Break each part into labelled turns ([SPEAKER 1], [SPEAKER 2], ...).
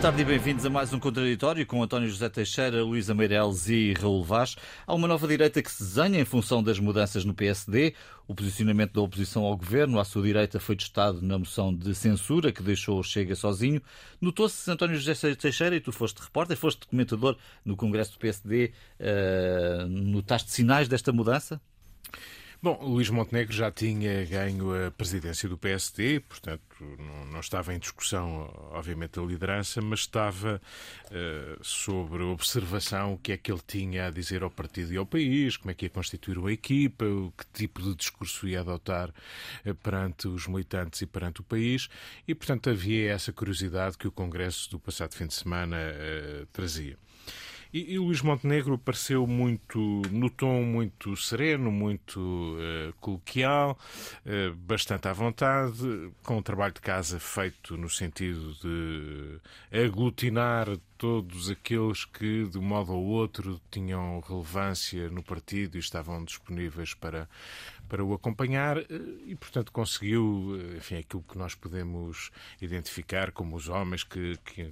[SPEAKER 1] Boa tarde e bem-vindos a mais um Contraditório com António José Teixeira, Luísa Meireles e Raul Vaz. Há uma nova direita que se desenha em função das mudanças no PSD. O posicionamento da oposição ao governo à sua direita foi testado na moção de censura que deixou o Chega sozinho. Notou-se, António José Teixeira, e tu foste repórter, foste comentador no Congresso do PSD, uh, eh, notaste sinais desta mudança?
[SPEAKER 2] Bom, Luís Montenegro já tinha ganho a presidência do PSD, portanto não, estava em discussão, obviamente, a liderança, mas estava uh, sobre observação o que é que ele tinha a dizer ao partido e ao país, como é que ia constituir uma equipa, que tipo de discurso ia adotar uh, perante os militantes e perante o país, e portanto havia essa curiosidade que o Congresso do passado fim de semana uh, trazia. E, e Luís Montenegro pareceu muito, no tom muito sereno, muito uh, coloquial, uh, bastante à vontade, com um trabalho de casa feito no sentido de aglutinar todos aqueles que, de um modo ou outro, tinham relevância no partido e estavam disponíveis para, para o acompanhar eh, e, portanto, conseguiu, eh, enfim, aquilo que nós podemos identificar como os homens que, que,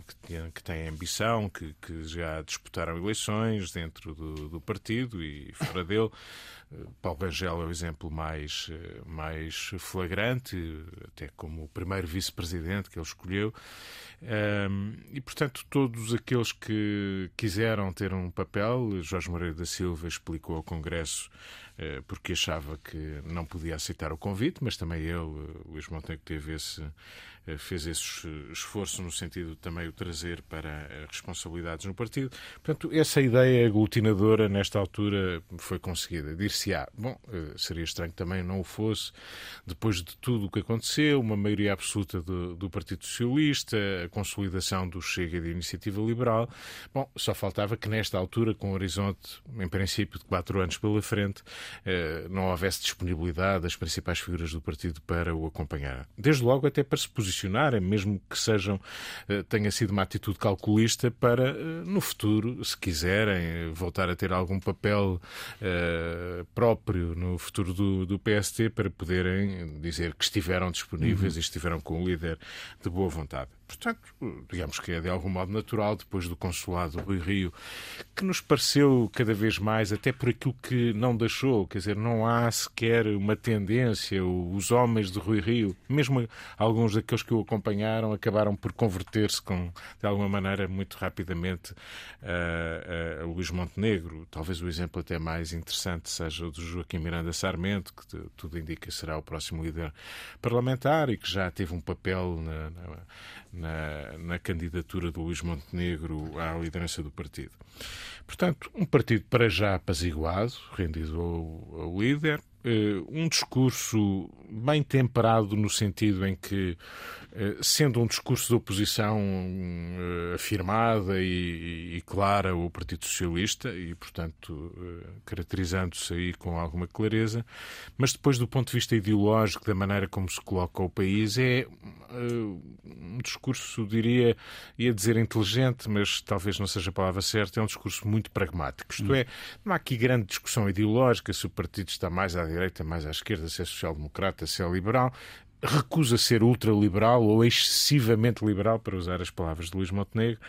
[SPEAKER 2] que têm ambição, que, que já disputaram eleições dentro do, do partido e fora dele. Eh, Paulo Rangel é o exemplo mais, mais flagrante, até como o primeiro vice-presidente que ele escolheu. e, portanto, todos aqueles que quiseram ter um papel, Jorge Moreira da Silva explicou ao Congresso eh, porque achava que não podia aceitar o convite, mas também ele, eh, Luís Montenegro, teve esse, eh, fez esse esforço no sentido de também o trazer para responsabilidades no partido. Portanto, essa ideia aglutinadora, nesta altura, foi conseguida. Dir-se-á, bom, eh, seria estranho também não o fosse, depois de tudo o que aconteceu, uma maioria absoluta do, do Partido Socialista, a consolidação do Chega de Iniciativa Liberal. Bom, só faltava que nesta altura, com um horizonte, em princípio, de quatro anos pela frente, eh, não houvesse disponibilidade das principais figuras do partido para o acompanhar. Desde logo, até para se posicionar posicionarem, mesmo que sejam, eh, tenha sido uma atitude calculista, para eh, no futuro, se quiserem, voltar a ter algum papel uh, próprio no futuro do, do PST para poderem dizer que estiveram disponíveis uhum. e estiveram com o líder de boa vontade. Portanto, digamos que é de algum modo natural, depois do consulado Rui Rio, que nos pareceu cada vez mais, até por aquilo que não deixou, quer dizer, não há sequer uma tendência, os homens de Rui Rio, mesmo alguns daqueles que o acompanharam, acabaram por converter-se com, de alguma maneira, muito rapidamente a, a, a Luís Montenegro. Talvez o exemplo até mais interessante seja o de Joaquim Miranda Sarmento, que tudo indica será o próximo líder parlamentar e que já teve um papel na, na na, na candidatura do Luís Montenegro à liderança do partido. Portanto, um partido para já apaziguado, rendido ao, ao líder, um discurso bem temperado no sentido em que, sendo um discurso de oposição uh, afirmada e, e, clara ao Partido Socialista e, portanto, caracterizando-se aí com alguma clareza, mas depois do ponto de vista ideológico, da maneira como se coloca o país, é um discurso, diria, ia dizer inteligente, mas talvez não seja a palavra certa, é um discurso muito pragmático. Isto é, não há aqui grande discussão ideológica se o partido está mais à direita, mais à esquerda, se é social-democrata, se é liberal. Recusa ser ultraliberal ou excessivamente liberal, para usar as palavras de Luís Montenegro,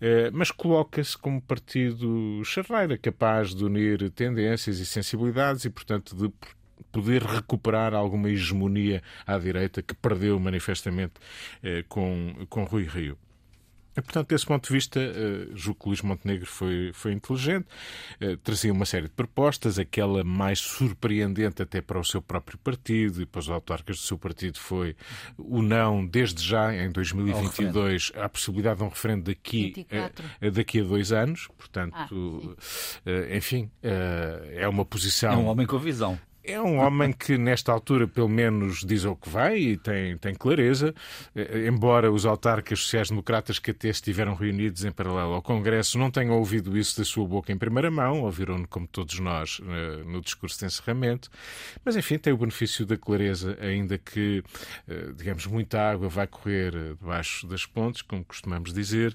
[SPEAKER 2] eh, mas coloca-se como partido charreira, capaz de unir tendências e sensibilidades e, portanto, de poder recuperar alguma hegemonia à direita que perdeu manifestamente eh, com, com Rui Rio. E, portanto, desse ponto de vista, uh, julgo que Luís Montenegro foi, foi inteligente, uh, trazia uma série de propostas, aquela mais surpreendente até para o seu próprio partido e para os autarcas do seu partido foi o não, desde já, em 2022, a possibilidade de um referendo daqui, a, daqui a dois anos. Portanto, ah, uh, enfim, é uma posição. É
[SPEAKER 1] um homem com visão.
[SPEAKER 2] É um homem que, nesta altura, pelo menos diz o que vai e tem, tem clareza, eh, embora os autarcas sociais-democratas que até estiveram reunidos em paralelo ao Congresso não tenham ouvido isso da sua boca em primeira mão, ouviram-no, como todos nós, eh, no discurso de encerramento, mas, enfim, tem o benefício da clareza, ainda que, eh, digamos, muita água vai correr debaixo das pontes, como costumamos dizer,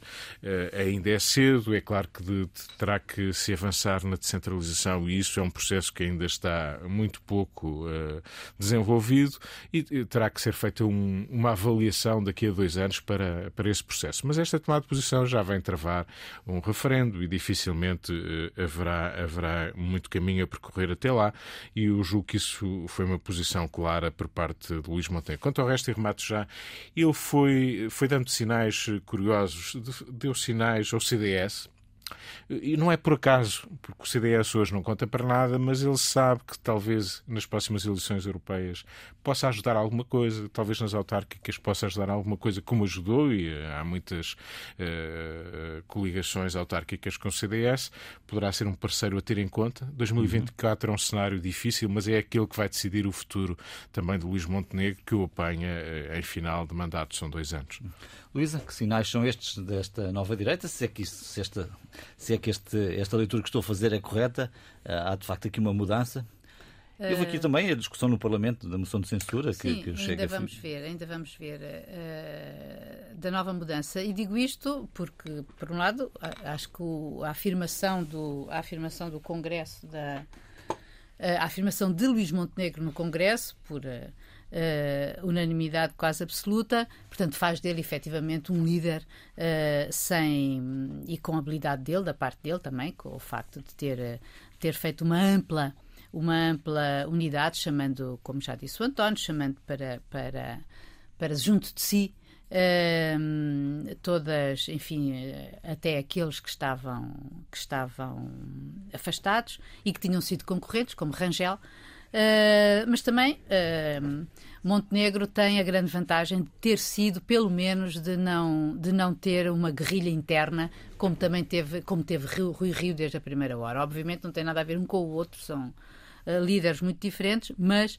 [SPEAKER 2] ainda é cedo, é claro que terá que se avançar na descentralização e isso é um processo que ainda está muito muito pouco uh, desenvolvido e, terá que ser feita um, uma avaliação daqui a dois anos para, para esse processo. Mas esta tomada de posição já vem travar um referendo e dificilmente uh, haverá, haverá muito caminho a percorrer até lá e eu julgo que isso foi uma posição clara por parte de Luís Montenegro. Quanto ao resto, e remato já, ele foi, foi dando sinais curiosos, deu sinais ao CDS, e não é por acaso, porque o CDS hoje não conta para nada, mas ele sabe que talvez nas próximas eleições europeias possa ajudar alguma coisa, talvez nas autárquicas possa ajudar alguma coisa, como ajudou, e eh, há muitas uh, coligações autárquicas com o CDS, poderá ser um parceiro a ter em conta. 2024 uhum. é um cenário difícil, mas é aquele que vai decidir o futuro também de Luís Montenegro, que o apanha uh, em final de mandato, são dois anos.
[SPEAKER 1] Luísa, que sinais são estes desta nova direita? Se é que, isso, se esta, se é que este, esta leitura que estou a fazer é correta, há de facto aqui uma mudança? Houve aqui também a discussão no Parlamento da moção de censura
[SPEAKER 3] que,
[SPEAKER 1] Sim, que
[SPEAKER 3] chega ainda vamos a... ver, ainda vamos ver uh, da nova mudança. E digo isto porque, por um lado, acho que o, a afirmação do a afirmação do Congresso da a afirmação de Luís Montenegro no Congresso por uh, uh, unanimidade quase absoluta, portanto faz dele efetivamente um líder uh, sem e com a habilidade dele, da parte dele também, com o facto de ter, ter feito uma ampla uma ampla unidade, chamando, como já disse o António, chamando para, para, para junto de si todas, enfim, até aqueles que estavam, que estavam afastados e que tinham sido concorrentes, como Rangel, mas também uh, Montenegro tem a grande vantagem de ter sido, pelo menos, de não, de não ter uma guerrilha interna, como também teve, como teve Rio, Rui Rio desde a primeira hora. Obviamente não tem nada a ver um com o outro, são uh, líderes muito diferentes, mas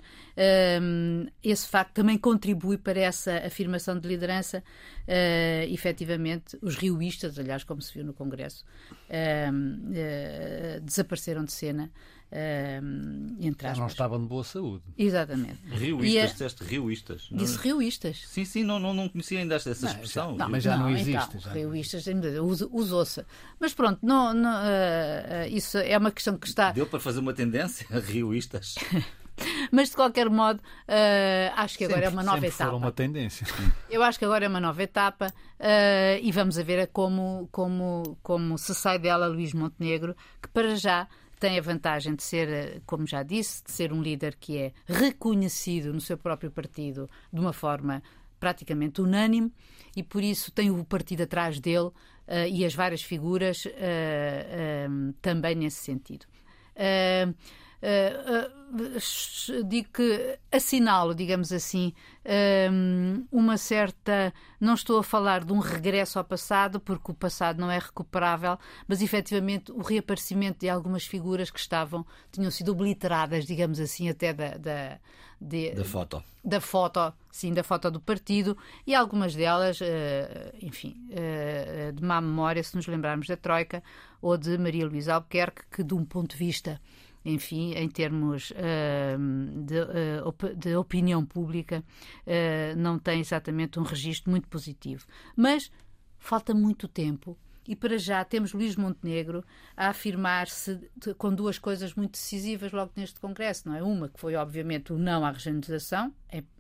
[SPEAKER 3] esse facto também contribui para essa afirmação de liderança. Uh, efetivamente, os rioístas, aliás, como se viu no Congresso, desapareceram de cena. Uh, entre
[SPEAKER 4] Já não estavam de boa saúde.
[SPEAKER 3] Exatamente.
[SPEAKER 1] Rioístas, disseste rioístas.
[SPEAKER 3] Disse rioístas.
[SPEAKER 1] Sim, sim, não, não, não conhecia ainda essa, não, expressão.
[SPEAKER 4] Já, não, mas já não, não existe.
[SPEAKER 3] Então, rioístas usou-se. Mas pronto, não, não uh, isso é uma questão que está.
[SPEAKER 1] Deu para fazer uma tendência rioístas.
[SPEAKER 3] Mas de qualquer modo, uh, acho que agora
[SPEAKER 4] sempre,
[SPEAKER 3] é uma nova etapa.
[SPEAKER 4] uma tendência.
[SPEAKER 3] Eu acho que agora é uma nova etapa uh, e vamos a ver como, como, como se sai dela Luís Montenegro, que para já tem a vantagem de ser, eh, como já disse, de ser um líder que é reconhecido no seu próprio partido de uma forma praticamente unânime e por isso tem o partido atrás dele uh, e as várias figuras uh, uh, também nesse sentido. Digo que assinalo, digamos assim, uma certa. Não estou a falar de um regresso ao passado, porque o passado não é recuperável, mas efetivamente o reaparecimento de algumas figuras que estavam, tinham sido obliteradas, digamos assim, até da. da
[SPEAKER 1] de, da foto.
[SPEAKER 3] Da foto, sim, da foto do partido, e algumas delas, eh, enfim, eh, de má memória, se nos lembrarmos da Troika ou de Maria Luísa Albuquerque, que de um ponto de vista enfim, em termos de, uh, de, opinião pública, uh, não tem exatamente um registro muito positivo. Mas falta muito tempo. E para já temos Luís Montenegro a afirmar-se com duas coisas muito decisivas logo neste Congresso, não é? Uma que foi, obviamente, o não à regionalização,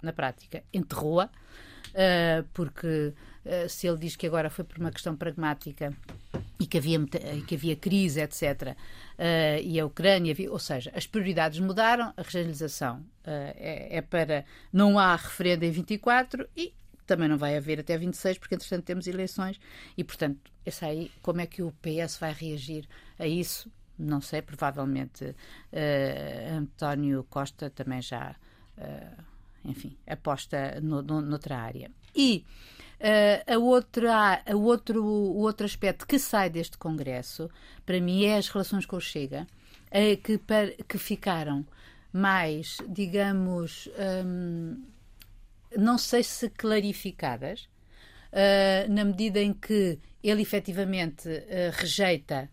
[SPEAKER 3] na prática, enterrou-a, porque se ele diz que agora foi por uma questão pragmática e que havia, que havia crise, etc., uh, e a Ucrânia, ou seja, as prioridades mudaram, a regionalização uh, é, é, para. Não há referendo em 24 e também não vai haver até 26, porque entretanto temos eleições e, portanto, esse aí, como é que o PS vai reagir a isso? Não sei, provavelmente uh, António Costa também já, enfim, aposta no, no, noutra área. E Uh, a outra, a outro, o outro aspecto que sai deste Congresso, para mim, é as relações com o Chega, uh, que, per, que ficaram mais, digamos, um, não sei se clarificadas, uh, na medida em que ele efetivamente rejeita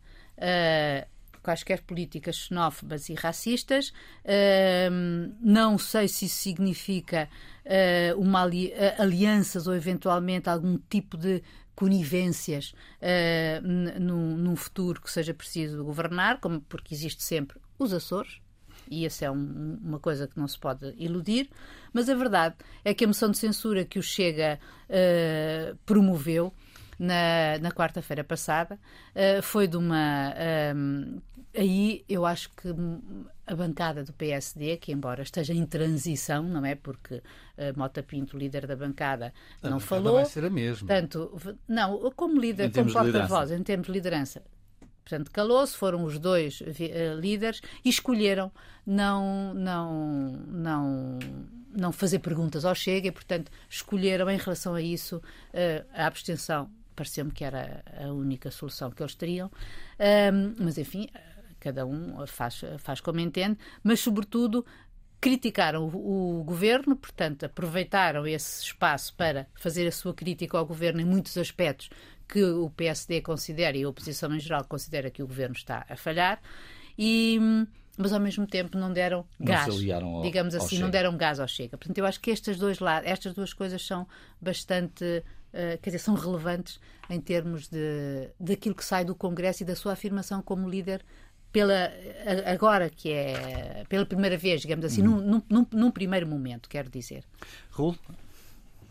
[SPEAKER 3] quaisquer políticas xenófobas e racistas. Uh, não sei se isso significa uh, uma ali uh, alianças ou eventualmente algum tipo de conivências num, num futuro que seja preciso governar, como porque existe sempre os Açores, E essa é um, uma coisa que não se pode iludir. Mas a verdade é que a moção de censura que o Chega uh, promoveu na, na quarta-feira passada uh, foi de uma. Um, aí eu acho que a bancada do PSD, que embora esteja em transição, não é? Porque uh, Mota Pinto, líder da bancada, a não
[SPEAKER 4] bancada
[SPEAKER 3] falou.
[SPEAKER 4] vai ser a mesma.
[SPEAKER 3] Tanto, não, como líder, como porta-voz, em termos de liderança, Portanto, calou-se, foram os dois uh, líderes e escolheram não, não, não, não fazer perguntas ao Chega e, portanto, escolheram em relação a isso uh, a abstenção. Pareceu-me que era a única solução que eles teriam. Um, mas, enfim, cada um faz, faz como entende, mas, sobretudo, criticaram o, o, governo, portanto, aproveitaram esse espaço para fazer a sua crítica ao governo em muitos aspectos que o PSD considera e a oposição em geral considera que o governo está a falhar, e, mas ao mesmo tempo não deram
[SPEAKER 1] não
[SPEAKER 3] gás,
[SPEAKER 1] ao,
[SPEAKER 3] digamos assim, não deram gás ao Chega. Portanto, eu acho que estas, dois lados, estas duas coisas são bastante, quer dizer, são relevantes em termos de daquilo que sai do Congresso e da sua afirmação como líder pela agora que é pela primeira vez, digamos assim, uhum. num, num, num, primeiro momento, quero dizer.
[SPEAKER 1] Raul,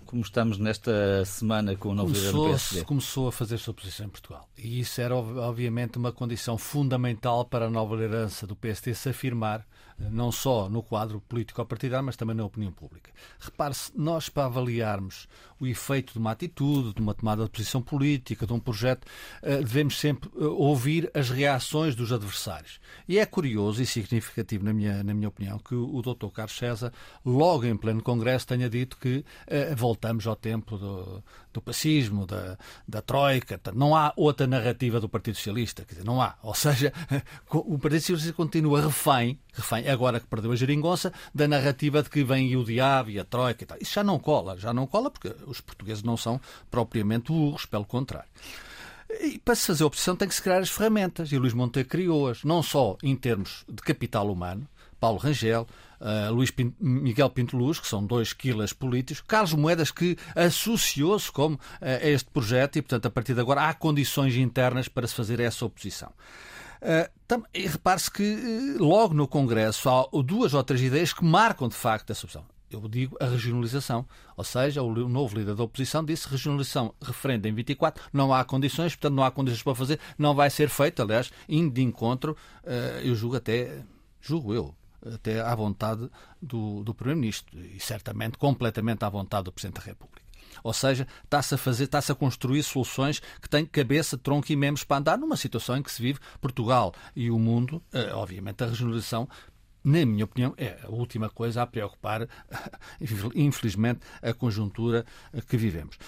[SPEAKER 1] como estamos nesta semana com o novo líder do PSD?
[SPEAKER 4] Começou a fazer-se oposição em Portugal. E isso era, obviamente, uma condição fundamental para a nova liderança do PSD se afirmar, não só no quadro político-partidário, mas também na opinião pública. Repare-se, nós, para avaliarmos o efeito de uma atitude, de uma tomada de posição política, de um projeto, eh, devemos sempre eh, ouvir as reações dos adversários. E é curioso e significativo, na minha, na minha opinião, que o Dr. Carlos César, logo em pleno Congresso, tenha dito que eh, voltamos ao tempo do, do pacismo, da, da Troika. Não há outra narrativa do Partido Socialista. Quer dizer, não há. Ou seja, o Partido Socialista continua refém, refém, agora que perdeu a geringonça, da narrativa de que vem o diabo e a Troika e tal. Isso já não cola. Já não cola porque os portugueses não são propriamente burros, pelo contrário. E para se fazer oposição tem que se criar as ferramentas, e Luís Monteiro criou-as, não só em termos de capital humano, Paulo Rangel, uh, Luís Pinto, Miguel Pinto Luz, que são dois quilas políticos, Carlos Moedas, que associou-se como uh, a este projeto e, portanto, a partir de agora há condições internas para se fazer essa oposição. Uh, e repare-se que logo no Congresso há duas ou três ideias que marcam de facto essa opção eu digo a regionalização. Ou seja, o novo líder da oposição disse regionalização referenda em 24, não há condições, portanto não há condições para fazer, não vai ser feito, aliás, indo de encontro, eu julgo até, julgo eu, até à vontade do, do Primeiro-Ministro e certamente completamente à vontade do Presidente da República. Ou seja, está-se a fazer, está-se a construir soluções que têm cabeça, tronco e membros para andar numa situação em que se vive Portugal e o mundo, eh, obviamente a regionalização na minha opinião, é a última coisa a preocupar, infelizmente, a conjuntura que vivemos.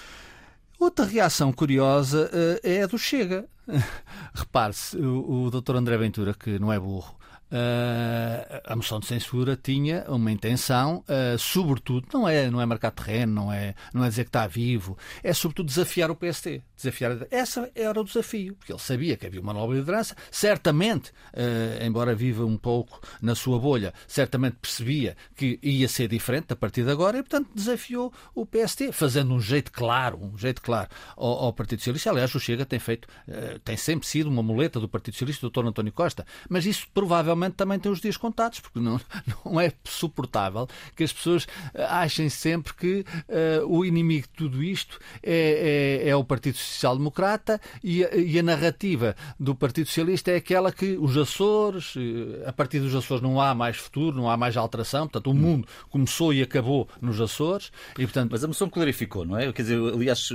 [SPEAKER 4] Outra reação curiosa uh, é a do Chega. Repare-se, o, o Dr. André Ventura, que não é burro, Uh, a moção de censura tinha uma intenção, uh, sobretudo, não é, não é marcar terreno, não é, não é dizer que está vivo, é sobretudo desafiar o PST. Desafiar, essa era o desafio, porque ele sabia que havia uma nova liderança, certamente, uh, embora viva um pouco na sua bolha, certamente percebia que ia ser diferente a partir de agora e, portanto, desafiou o PST, fazendo um jeito claro, um jeito claro ao, ao Partido Socialista. Aliás, o Chega tem feito, tem sempre sido uma muleta do Partido Socialista, do Dr. António Costa, mas isso provavelmente também tem os dias contados, porque não, não é suportável que as pessoas eh, achem sempre que uh, o inimigo de tudo isto é, é, é o Partido Social Democrata e a, e a, narrativa do Partido Socialista é aquela que os Açores, eh, a partir dos Açores não há mais futuro, não há mais alteração, portanto o hum. mundo começou e acabou nos Açores. E, portanto...
[SPEAKER 1] Mas a moção clarificou, não é? Quer dizer, aliás, se,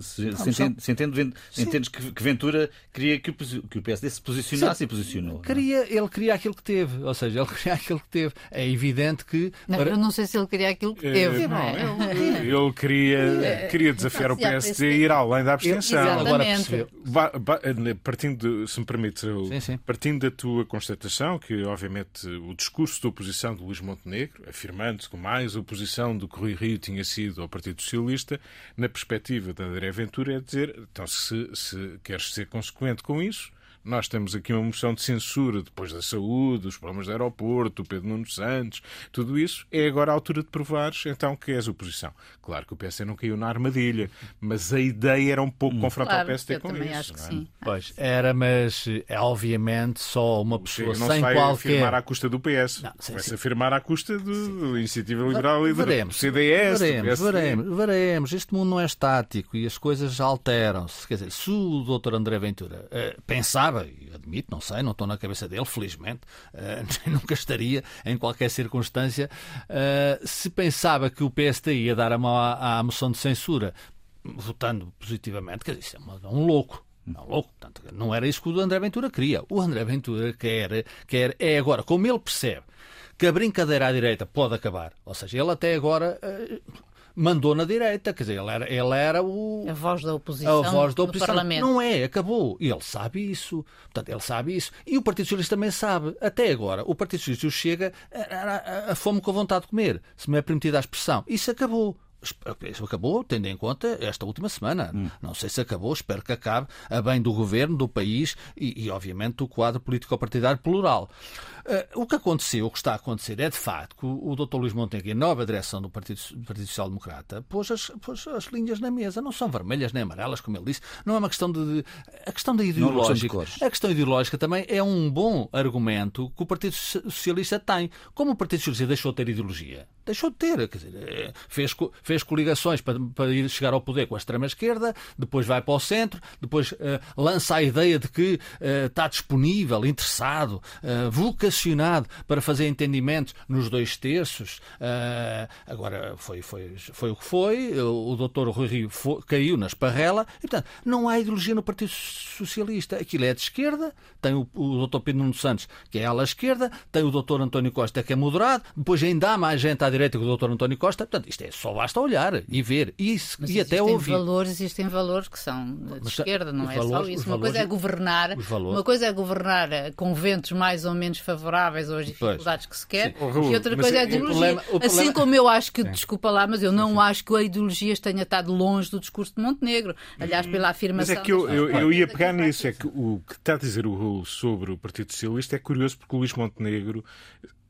[SPEAKER 1] se, entende, se entende, entendes que, que Ventura queria que o, que o PSD se posicionasse Sim. e posicionou.
[SPEAKER 4] É? Queria, ele queria aquilo que teve. Ou seja, ele queria aquilo que teve. É evidente que.
[SPEAKER 3] Não, para... Eu não sei se ele queria aquilo que teve.
[SPEAKER 2] É, não, ele, ele queria, é. queria desafiar o PSD e ir além da abstenção.
[SPEAKER 3] Agora percebeu.
[SPEAKER 2] Partindo, de, se me permite, sim, sim. partindo da tua constatação, que obviamente o discurso de oposição de Luís Montenegro, afirmando que mais a oposição do que Rui Rio tinha sido ao Partido Socialista, na perspectiva da André Ventura, é dizer, então se, se queres ser consequente com isso nós temos aqui uma moção de censura depois da saúde, os problemas do aeroporto, o Pedro Nuno Santos, tudo isso, é agora a altura de provares então que és oposição. Claro que o PSD não caiu na armadilha, mas a ideia era um pouco hum. confrontar
[SPEAKER 3] claro,
[SPEAKER 2] o PSD
[SPEAKER 3] com
[SPEAKER 2] isso.
[SPEAKER 3] Acho que
[SPEAKER 2] é?
[SPEAKER 3] sim.
[SPEAKER 4] Pois, era, mas é obviamente só uma pessoa
[SPEAKER 2] não
[SPEAKER 4] sem
[SPEAKER 2] se vai
[SPEAKER 4] qualquer.
[SPEAKER 2] afirmar à custa do PS. Não, sim, vai se afirmar à custa do Iniciativa Liberal e do CDS.
[SPEAKER 4] Veremos, veremos, veremos. Este mundo não é estático e as coisas alteram-se. Quer dizer, se o doutor André Ventura uh, pensava, e admito, não sei, não estou na cabeça dele, felizmente, uh, nunca estaria em qualquer circunstância, uh, se pensava que o PSD ia dar a mão à, à moção de censura votando positivamente, quer dizer, isso é um louco. Não, louco. Portanto, não era isso que o André Ventura queria. O André Ventura quer, quer é agora, como ele percebe que a brincadeira à direita pode acabar, ou seja, ele até agora uh, mandou na direita, quer dizer, ele era, ele era o...
[SPEAKER 3] A voz da oposição
[SPEAKER 4] a voz da oposição.
[SPEAKER 3] Parlamento.
[SPEAKER 4] Não é, acabou. E ele sabe isso. Portanto, ele sabe isso. E o Partido Socialista também sabe. Até agora, o Partido Socialista chega a, a, a fome com a vontade de comer, se me é permitida a expressão. Isso acabou. Isso acabou, tendo em conta esta última semana. Hum. Não sei se acabou, espero que acabe a bem do governo, do país e, e obviamente, do quadro político-partidário plural. Uh, o que aconteceu, o que está a acontecer, é de facto que o, o Dr. Luís Montenegro, nova direção do Partido, do Partido Social Democrata, pôs as, pôs as linhas na mesa. Não são vermelhas nem amarelas, como ele disse. Não é uma questão de. de a questão da ideológica. a questão ideológica também é um bom argumento que o Partido Socialista tem. Como o Partido Socialista deixou de ter ideologia? Deixou de ter. Dizer, eh, fez, fez coligações para, para ir chegar ao poder com a extrema-esquerda, depois vai para o centro, depois uh, lança a ideia de que uh, está disponível, interessado, uh, vocacionado para fazer entendimentos nos dois terços. Agora, foi, foi, foi o que foi. O, o doutor Rui Rio foi, caiu na esparrela. E, portanto, não há ideologia no Partido Socialista. Aquilo é de esquerda. Tem o, o doutor Pedro Nuno Santos, que é ala esquerda. Tem o doutor António Costa, que é moderado. Depois ainda há mais gente à direita que o doutor António Costa. Portanto, isto é só basta olhar e ver. E, e até ouvir.
[SPEAKER 3] Valores, existem valores que são de Mas, esquerda, não é valores, só isso. Uma coisa é governar, uma coisa é governar com ventos mais ou menos favoráveis ou as dificuldades pois. que se quer, Sim. e outra coisa é a ideologia. O problema, o problema... Assim como eu acho que, Sim. desculpa lá, mas eu não acho que a ideologia tenha estado longe do discurso de Montenegro. Aliás, pela afirmação.
[SPEAKER 2] Mas é que eu, eu, eu ia pegar nisso, é que o que está a dizer o Raul sobre o Partido Socialista é curioso porque o Luís Montenegro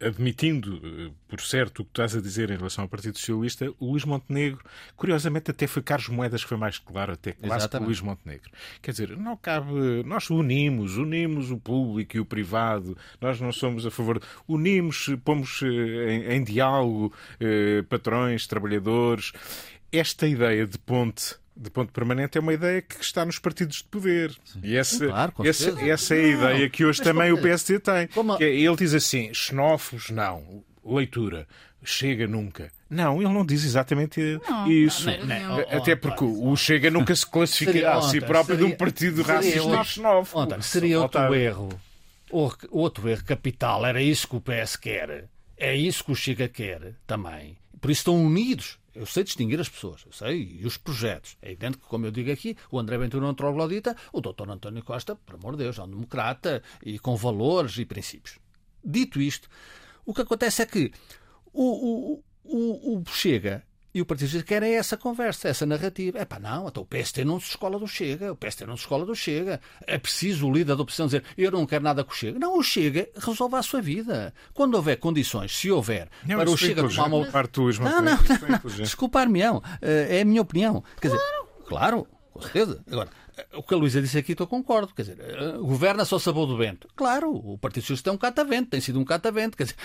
[SPEAKER 2] admitindo, eh, por certo, o que estás a dizer em relação ao Partido Socialista, o Luís Montenegro, curiosamente, até foi Carlos Moedas que foi mais claro, até quase que o Luís Montenegro. Quer dizer, não cabe. Nós unimos, unimos o público e o privado, nós não somos a favor. Unimos, pomos eh, em, em diálogo eh, patrões, trabalhadores. Esta ideia de ponte de ponto permanente é uma ideia que está nos partidos de poder. Sim. E essa, claro, essa, essa, é a ideia que hoje Mas também o PSD tem. Como... É, ele diz assim: xenófobos, não. Leitura. Chega nunca. Não, ele não diz exatamente não, isso. Não, não, Até porque o Chega nunca se classificará a si próprio seria, de um partido racista e xenófobo.
[SPEAKER 4] Seria outro erro. Outro erro capital. Era isso que o PS quer. É isso que o Chega quer também. Por isso estão unidos eu sei distinguir as pessoas, eu sei, e os projetos. É evidente que, como eu digo aqui, o André Ventura não troglodita, o doutor António Costa, por amor de Deus, é um democrata e com valores e princípios. Dito isto, o que acontece é que o, o, o, o Chega e o Partido Socialista querem essa conversa, essa narrativa. É pá, não, então o PST não se escola do Chega, o PST não se escola do Chega. É preciso o líder da oposição dizer eu não quero nada com o Chega. Não, o Chega resolve a sua vida. Quando houver condições, se houver,
[SPEAKER 2] não,
[SPEAKER 4] para o Chega tomar uma.
[SPEAKER 2] Não,
[SPEAKER 4] não, não, não. Desculpar-me-ão. É a minha opinião. Quer dizer, claro, com certeza. Agora, o que a Luísa disse aqui, eu concordo. Quer dizer, eh, governa só sabor do vento. Claro, o Partido Socialista é um catavento, tem sido um catavento. Quer dizer,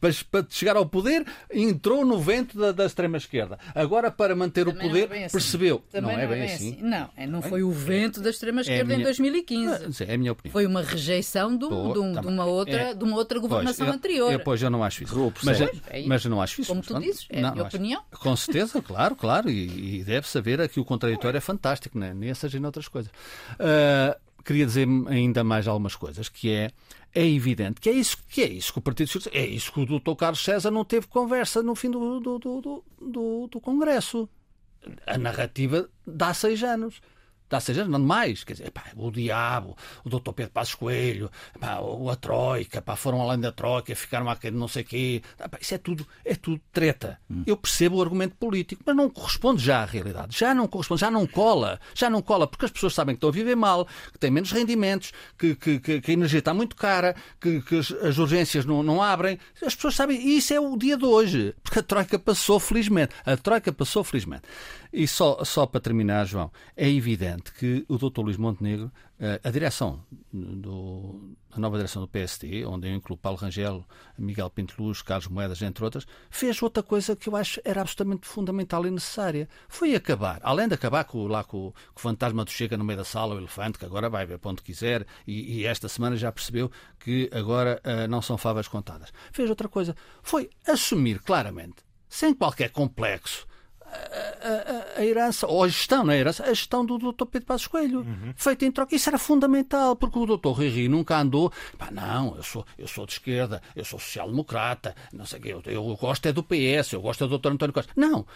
[SPEAKER 4] para, chegar ao poder, entrou no vento da, da extrema-esquerda. Agora, para manter Também o poder, é assim. percebeu.
[SPEAKER 3] Também não, é, bem, assim. assim. Não, é, não foi o vento da extrema-esquerda é minha... em 2015.
[SPEAKER 4] É a minha opinião.
[SPEAKER 3] Foi uma rejeição do, do, de, uma outra, é. de uma outra governação
[SPEAKER 4] pois,
[SPEAKER 3] anterior.
[SPEAKER 4] Eu, pois, eu não acho isso. Mas,
[SPEAKER 3] é
[SPEAKER 4] mas eu não acho isso.
[SPEAKER 3] Como tu dizes, é não, a minha opinião.
[SPEAKER 4] Com certeza, claro, claro. E, e deve saber que o contraditório é fantástico, né? nessas e noutras coisas. Uh, queria dizer ainda mais algumas coisas, que é é evidente que é isso que é isso que o Partido Socialista é isso que o Dr. Carlos César não teve conversa no fim do, do, do, do, do Congresso. A narrativa dá seis anos. Há seis anos, não mais. Quer dizer, pá, o diabo, o doutor Pedro Passos Coelho, pá, a Troika, pá, foram além da Troika, ficaram aqui não sei o quê. Pá, isso é tudo, é tudo treta. Hum. Eu percebo o argumento político, mas não corresponde já à realidade. Já não corresponde, já não cola. Já não cola, porque as pessoas sabem que estão a viver mal, que têm menos rendimentos, que, que, que, que a energia está muito cara, que, que as, as, urgências não, não abrem. As pessoas sabem, e isso é o dia de hoje, porque a Troika passou felizmente. A Troika passou felizmente. E só, só para terminar, João, é evidente que o Dr. Luís Montenegro, eh, a direção, do, a nova direção do PST, onde eu incluo Paulo Rangel, Miguel Pinto Luz, Carlos Moedas, entre outras, fez outra coisa que eu acho era absolutamente fundamental e necessária. Foi acabar, além de acabar com, lá com, com o fantasma do Chega no meio da sala, o elefante, que agora vai ver para onde quiser, e, e esta semana já percebeu que agora uh, não são favas contadas. Fez outra coisa, foi assumir claramente, sem qualquer complexo, a, a, a, herança, ou a gestão, não é a herança, a gestão do Dr. Pedro Passos Coelho, uhum. feita em troca. Isso era fundamental, porque o Dr. Rui nunca andou, pá, não, eu sou, eu sou de esquerda, eu sou social-democrata, não sei o quê, eu, eu gosto é do PS, eu gosto é do Dr. António Costa. Não.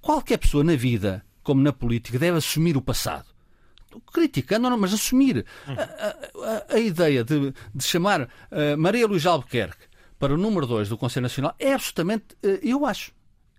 [SPEAKER 4] Qualquer pessoa na vida, como na política, deve assumir o passado criticando, não, mas assumir uhum. a, a, a, ideia de, de chamar uh, Maria Luís Albuquerque para o número 2 do Conselho Nacional é absolutamente, uh, eu acho,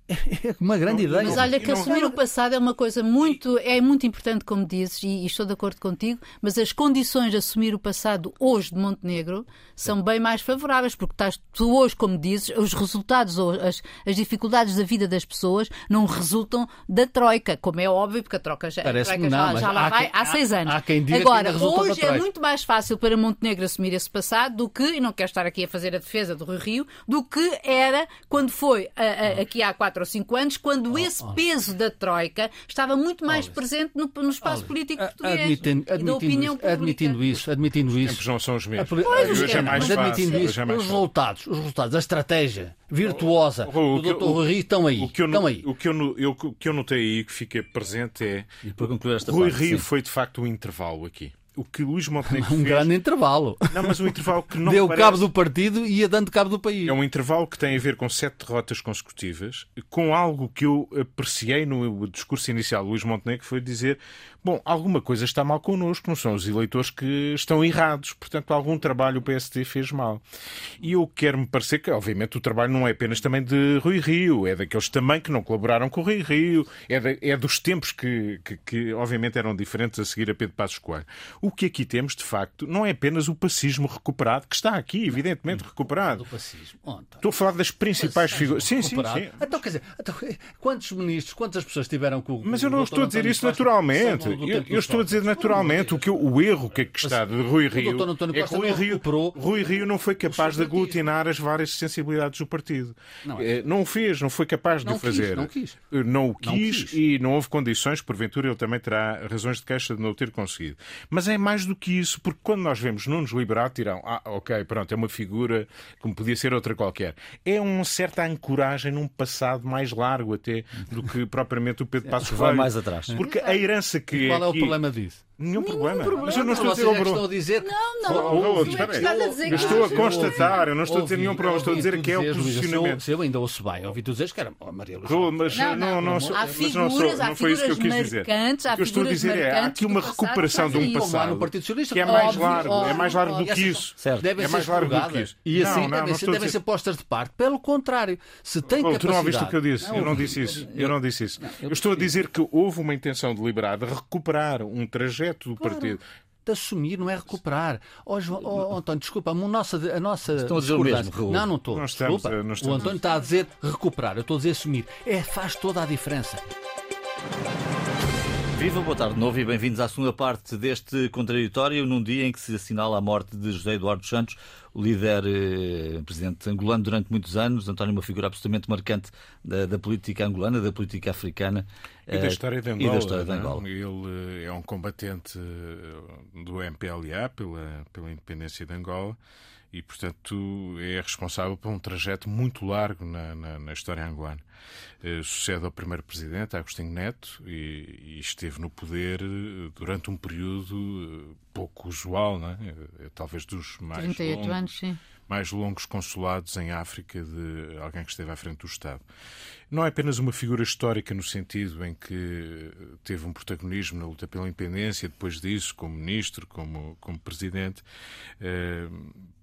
[SPEAKER 4] é uma grande
[SPEAKER 3] não,
[SPEAKER 4] ideia.
[SPEAKER 3] Mas olha que assumir o passado é uma coisa muito, é muito importante, como dizes, e, e, estou de acordo contigo, mas as condições de assumir o passado hoje de Montenegro são bem mais favoráveis, porque estás tu hoje, como dizes, os resultados ou as, as dificuldades da vida das pessoas não resultam da Troika, como é óbvio, porque a Troika já, a troika
[SPEAKER 4] não,
[SPEAKER 3] já, já lá vai há, há seis anos.
[SPEAKER 4] Há quem diga
[SPEAKER 3] Agora,
[SPEAKER 4] que
[SPEAKER 3] hoje é muito mais fácil para Montenegro assumir esse passado do que, e não quero estar aqui a fazer a defesa do Rio, do que era quando foi a, a, aqui há quatro ou cinco anos, quando oh, esse oh. peso da Troika estava muito mais oh, presente no, no espaço político português admitindo,
[SPEAKER 4] admitindo, da opinião pública. Admitindo isso, admitindo isso.
[SPEAKER 2] Os não são os mesmos.
[SPEAKER 3] Pois,
[SPEAKER 2] hoje é mais fácil.
[SPEAKER 4] Admitindo isso, os resultados, os resultados, a estratégia virtuosa o, do Dr. Rui estão aí. O que eu, estão aí.
[SPEAKER 2] O que eu, eu, o que eu notei aí, que fica presente é...
[SPEAKER 1] E para concluir esta
[SPEAKER 2] Rui
[SPEAKER 1] parte,
[SPEAKER 2] Rio
[SPEAKER 1] sim.
[SPEAKER 2] foi de facto um intervalo aqui o que Luís Montenegro
[SPEAKER 4] um
[SPEAKER 2] fez...
[SPEAKER 4] grande intervalo.
[SPEAKER 2] Não, mas um intervalo que não
[SPEAKER 4] Deu
[SPEAKER 2] parece...
[SPEAKER 4] cabo do partido e ia dando cabo do país.
[SPEAKER 2] É um intervalo que tem a ver com sete derrotas consecutivas, com algo que eu apreciei no discurso inicial de Luís Montenegro, que foi dizer bom, alguma coisa está mal connosco, não são os eleitores que estão errados, portanto, algum trabalho o PSD fez mal. E eu quero-me parecer que, obviamente, o trabalho não é apenas também de Rui Rio, é daqueles também que não colaboraram com o Rui Rio, é, de, é dos tempos que, que, que, obviamente, eram diferentes a seguir a Pedro Passos Coelho. O que aqui temos, de facto, não é apenas o pacismo recuperado, que está aqui, evidentemente, recuperado. Estou a falar das principais figuras. Sim, sim, sim.
[SPEAKER 4] Então, quer dizer, então, quantos ministros, quantas pessoas tiveram com o.
[SPEAKER 2] Mas eu não estou a dizer isso naturalmente. Eu, eu estou a dizer naturalmente o, que, o erro que, é que está de Rui Rio é que Rui Rio, Rui Rio não foi capaz de aglutinar as várias sensibilidades do partido. Não, é. não o fez, não foi capaz de o fazer.
[SPEAKER 4] Não quis.
[SPEAKER 2] Não o quis e não houve condições, porventura ele também terá razões de queixa de não o ter conseguido. Mas é mais do que isso, porque quando nós vemos Nunes Liberato, dirão, ah, ok, pronto, é uma figura como podia ser outra qualquer. É uma certa ancoragem num passado mais largo até do que propriamente o Pedro Passos
[SPEAKER 1] Vai mais atrás.
[SPEAKER 2] Porque a herança que
[SPEAKER 4] qual é o problema disso?
[SPEAKER 2] Nenhum, problema.
[SPEAKER 3] problema.
[SPEAKER 2] Mas eu não estou a dizer,
[SPEAKER 4] oh, Bruno. a dizer.
[SPEAKER 3] Não, não. Oh, oh,
[SPEAKER 2] espera aí. Eu estou a constatar, eu não estou a dizer nenhum problema, estou a dizer que é o posicionamento.
[SPEAKER 4] Se eu ainda ouço bem, ouvi tu dizeres que era Maria Luísa.
[SPEAKER 2] Mas não, não,
[SPEAKER 3] há figuras, não foi isso que eu quis dizer. O que
[SPEAKER 2] eu estou a dizer é há aqui uma recuperação de um passado que é mais largo, é mais largo do que isso. É mais largo do que isso.
[SPEAKER 4] E assim devem ser postas de parte. Pelo contrário, se tem capacidade...
[SPEAKER 2] Tu não ouviste o que eu disse? Eu não disse isso. Eu não disse isso. Eu estou a dizer que houve uma intenção deliberada de recuperar um trajeto do partido
[SPEAKER 4] de assumir, não é recuperar. Oh, João, oh, António, desculpa, a nossa, a nossa
[SPEAKER 1] Estão a dizer o mesmo, Raul.
[SPEAKER 4] Não, não estou. Nós estamos, desculpa. Nós estamos... O António está a dizer recuperar, eu estou a dizer assumir. É, faz toda a diferença.
[SPEAKER 1] Viva, boa tarde de novo e bem-vindos à segunda parte deste contraditório, num dia em que se assinala a morte de José Eduardo Santos, o líder eh, presidente angolano durante muitos anos. António, uma figura absolutamente marcante da, da política angolana, da política africana.
[SPEAKER 2] E da história de Angola.
[SPEAKER 1] Da história de Angola.
[SPEAKER 2] Ele é um combatente eh, do MPLA pela, pela independência de Angola e, portanto, é responsável por um trajeto muito largo na, na, na história angolana. Uh, sucede ao primeiro presidente, Agostinho Neto, e, e, esteve no poder eh, durante um período uh, pouco usual, não é? talvez dos mais
[SPEAKER 3] 38
[SPEAKER 2] longos.
[SPEAKER 3] anos, sim
[SPEAKER 2] mais longos consulados em África de alguém que esteve à frente do Estado. Não é apenas uma figura histórica no sentido em que teve um protagonismo na luta pela independência, depois disso, como ministro, como, como presidente, eh,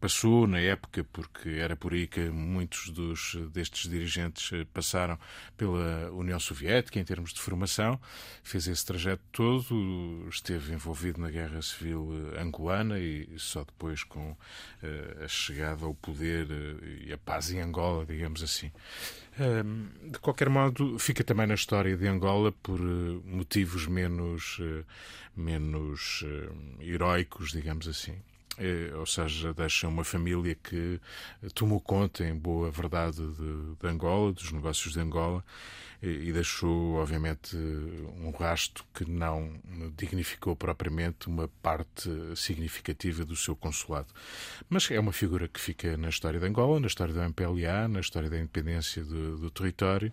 [SPEAKER 2] passou na época, porque era por aí que muitos dos, destes dirigentes passaram pela União Soviética em termos de formação, fez esse trajeto todo, esteve envolvido na Guerra Civil angolana e só depois com eh, a chegada ao poder eh, e a paz em Angola, digamos assim. De qualquer modo, fica também na história de Angola por eh, motivos menos, eh, menos eh, heroicos, digamos assim. Ou seja, deixa uma família que tomou conta, em boa verdade, de, de Angola, dos negócios de Angola, e deixou, obviamente, um rasto que não dignificou propriamente uma parte significativa do seu consulado. Mas é uma figura que fica na história de Angola, na história da MPLA, na história da independência do, do território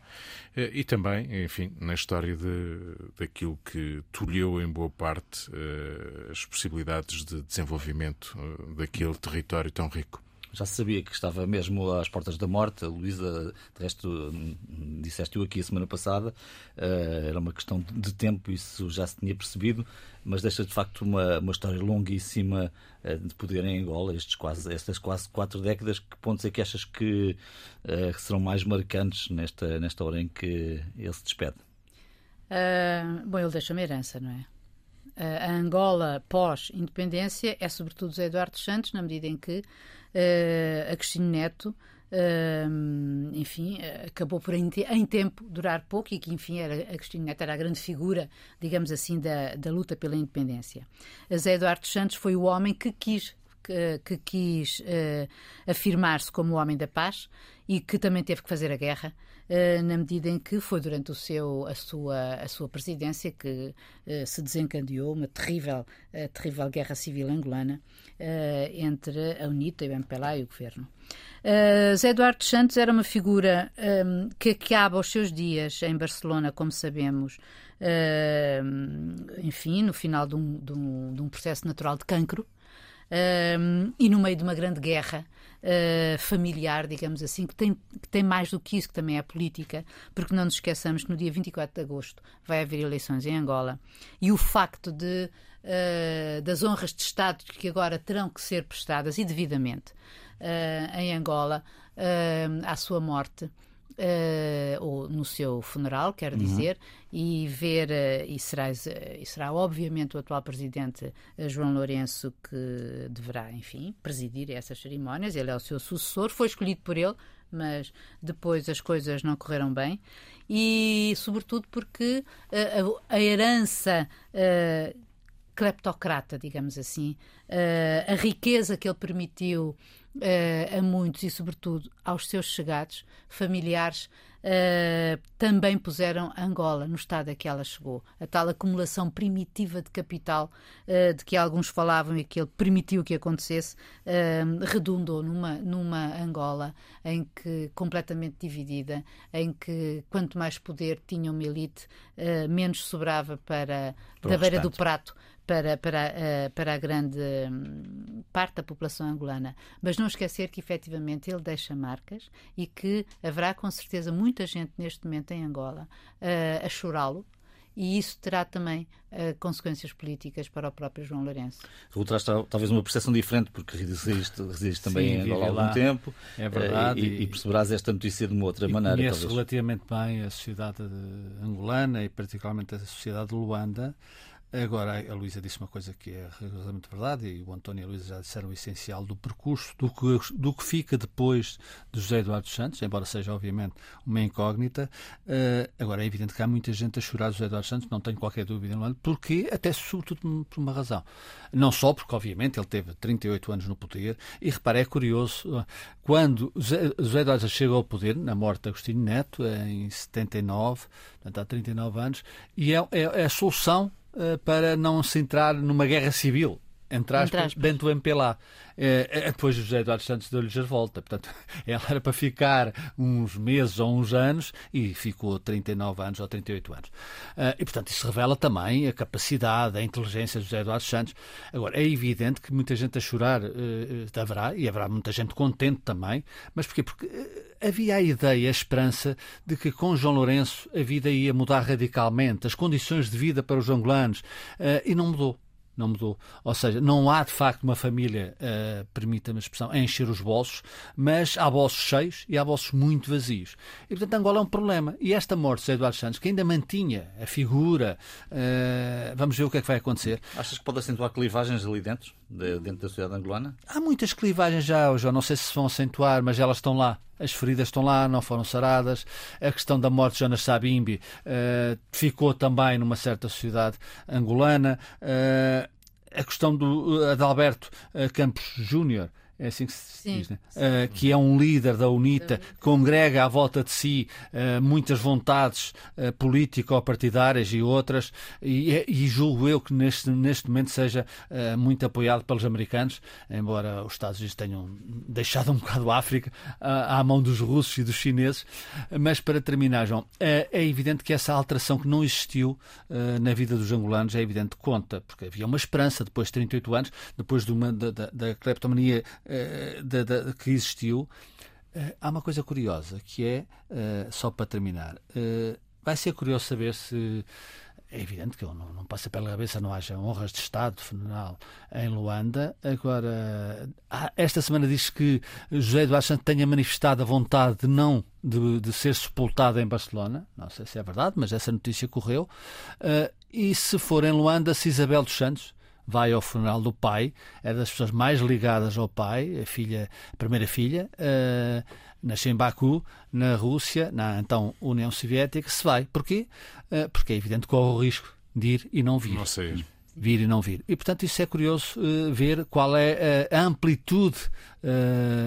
[SPEAKER 2] eh, e também, enfim, na história de, daquilo que tolheu em boa parte eh, as possibilidades de desenvolvimento eh, daquele território tão rico
[SPEAKER 1] já se sabia que estava mesmo às portas da morte. A Luísa, de resto, disseste-o aqui a semana passada, uh, era uma questão de tempo, isso já se tinha percebido, mas deixa de facto uma, uma história longuíssima uh, de poder em Angola, estes quase, estas quase quatro décadas. Que pontos é que achas que uh, serão mais marcantes nesta, nesta hora em que ele se despede?
[SPEAKER 3] bom, ele deixa uma herança, não é? a Angola pós-independência é sobretudo José Eduardo Santos, na medida em que uh, a Cristina Neto Uh, enfim, acabou por em, em, tempo durar pouco e que, enfim, era, a Cristina Neto era a grande figura, digamos assim, da, da luta pela independência. A Zé Eduardo Santos foi o homem que quis que, que quis uh, afirmar-se como o homem da paz e que também teve que fazer a guerra na medida em que foi durante o seu, a, sua, a sua presidência que uh, se desencadeou uma terrível, terrível guerra civil angolana entre a UNITA e o MPLA e o governo. Zé Eduardo Santos era uma figura um, que acaba os seus dias em Barcelona, como sabemos, uh, enfim, no final de um, de, um, de um, processo natural de cancro uh, e no meio de uma grande guerra uh, familiar, digamos assim, que tem, que tem mais do que isso, que também é política, porque não nos esqueçamos que no dia 24 de agosto vai haver eleições em Angola. E o facto de, uh, das honras de Estado que agora terão que ser prestadas e devidamente uh, em Angola à sua morte Uh, ou no seu funeral, quero uhum. dizer, e ver, uh, e, será, e será obviamente o atual presidente João Lourenço que deverá, enfim, presidir essas cerimónias. Ele é o seu sucessor, foi escolhido por ele, mas depois as coisas não correram bem, e sobretudo porque a, a, herança kleptocrata, digamos assim, a riqueza que ele permitiu uh, a muitos e, sobretudo, aos seus chegados, familiares, uh, também puseram Angola no estado a que ela chegou. A tal acumulação primitiva de capital uh, de que alguns falavam e que ele permitiu que acontecesse, redundou numa, numa Angola em que completamente dividida, em que quanto mais poder tinha uma elite, menos sobrava para, para da beira do prato para, para, uh, para a grande um, parte da população angolana. Mas não esquecer que efetivamente ele deixa marcas e que haverá com certeza muita gente neste momento em Angola uh, a chorá-lo. E isso terá também uh, consequências políticas para o próprio João Lourenço.
[SPEAKER 1] Tu traz talvez uma percepção diferente, porque residiste, residiste também Sim, em Angola há algum lá. tempo.
[SPEAKER 4] É verdade.
[SPEAKER 1] Uh, e, e, perceberás esta notícia de uma outra e maneira.
[SPEAKER 4] Conheço talvez. relativamente bem a sociedade angolana e particularmente a sociedade de Luanda. Agora, a Luísa disse uma coisa que é rigorosamente verdade, e o António e a Luísa já disseram o essencial do percurso, do que, do que fica depois de José Eduardo Santos, embora seja, obviamente, uma incógnita. Uh, agora, é evidente que há muita gente a chorar José Eduardo Santos, não tenho qualquer dúvida, não é? porque até sobretudo por uma razão. Não só porque, obviamente, ele teve 38 anos no poder, e repare, é curioso, quando José, José Eduardo chega ao poder, na morte de Agostinho Neto, em 79, portanto, há 39 anos, e é, é, é a solução para não se entrar numa guerra civil entre aspas,
[SPEAKER 3] aspas.
[SPEAKER 4] Bento MPLA. Eh, eh, depois José Eduardo Santos deu-lhes a volta. Portanto, ela era para ficar uns meses ou uns anos e ficou 39 anos ou 38 anos. Eh, e, portanto, isso revela também a capacidade, a inteligência de José Eduardo Santos. Agora, é evidente que muita gente a chorar eh, eh, haverá, e haverá muita gente contente também. Mas porquê? Porque eh, havia a ideia, a esperança de que com João Lourenço a vida ia mudar radicalmente, as condições de vida para os angolanos, eh, e não mudou não mudou. Ou seja, não há de facto uma família, uh, permita-me a expressão, a encher os bolsos, mas há bolsos cheios e há bolsos muito vazios. E portanto Angola é um problema. E esta morte de Eduardo Santos, que ainda mantinha a figura, uh, vamos ver o que é que vai acontecer.
[SPEAKER 1] Achas que pode acentuar clivagens ali dentro, de, dentro da sociedade angolana?
[SPEAKER 4] Há muitas clivagens já, João, não sei se vão acentuar, mas elas estão lá. As feridas estão lá, não foram saradas. A questão da morte de Jonas Sabimbi uh, ficou também numa certa sociedade angolana. Uh, a questão do Adalberto uh, Campos Júnior. É assim que se
[SPEAKER 3] Sim.
[SPEAKER 4] diz, né? Uh, que é um líder da UNITA, que congrega à volta de si uh, muitas vontades uh, político-partidárias e outras, e, e, julgo eu que neste, neste momento seja muito apoiado pelos americanos, embora os Estados Unidos tenham deixado um bocado a África à mão dos russos e dos chineses. Mas para terminar, João, é evidente que essa alteração que não existiu na vida dos angolanos é evidente que conta, porque havia uma esperança depois de 38 anos, depois de uma, da, da, da cleptomania da, que existiu, uh, há uma coisa curiosa que é, uh, só para terminar, uh, vai ser curioso saber se. É evidente que não, não passa pela cabeça, não haja honras de Estado, funeral em Luanda. Agora, esta semana diz que José Eduardo Santos tenha manifestado a vontade de não de, de, ser sepultado em Barcelona. Não sei se é verdade, mas essa notícia correu. e se for em Luanda, se Isabel dos Santos, vai ao funeral do pai, era das pessoas mais ligadas ao pai, a filha, a primeira filha, uh, nasceu em Baku, na Rússia, na então União Soviética, se vai. Porquê? Uh, porque é evidente que corre o risco de ir e não vir.
[SPEAKER 2] Não sei.
[SPEAKER 4] Vir e não vir. E, portanto, isso é curioso uh, ver qual é a amplitude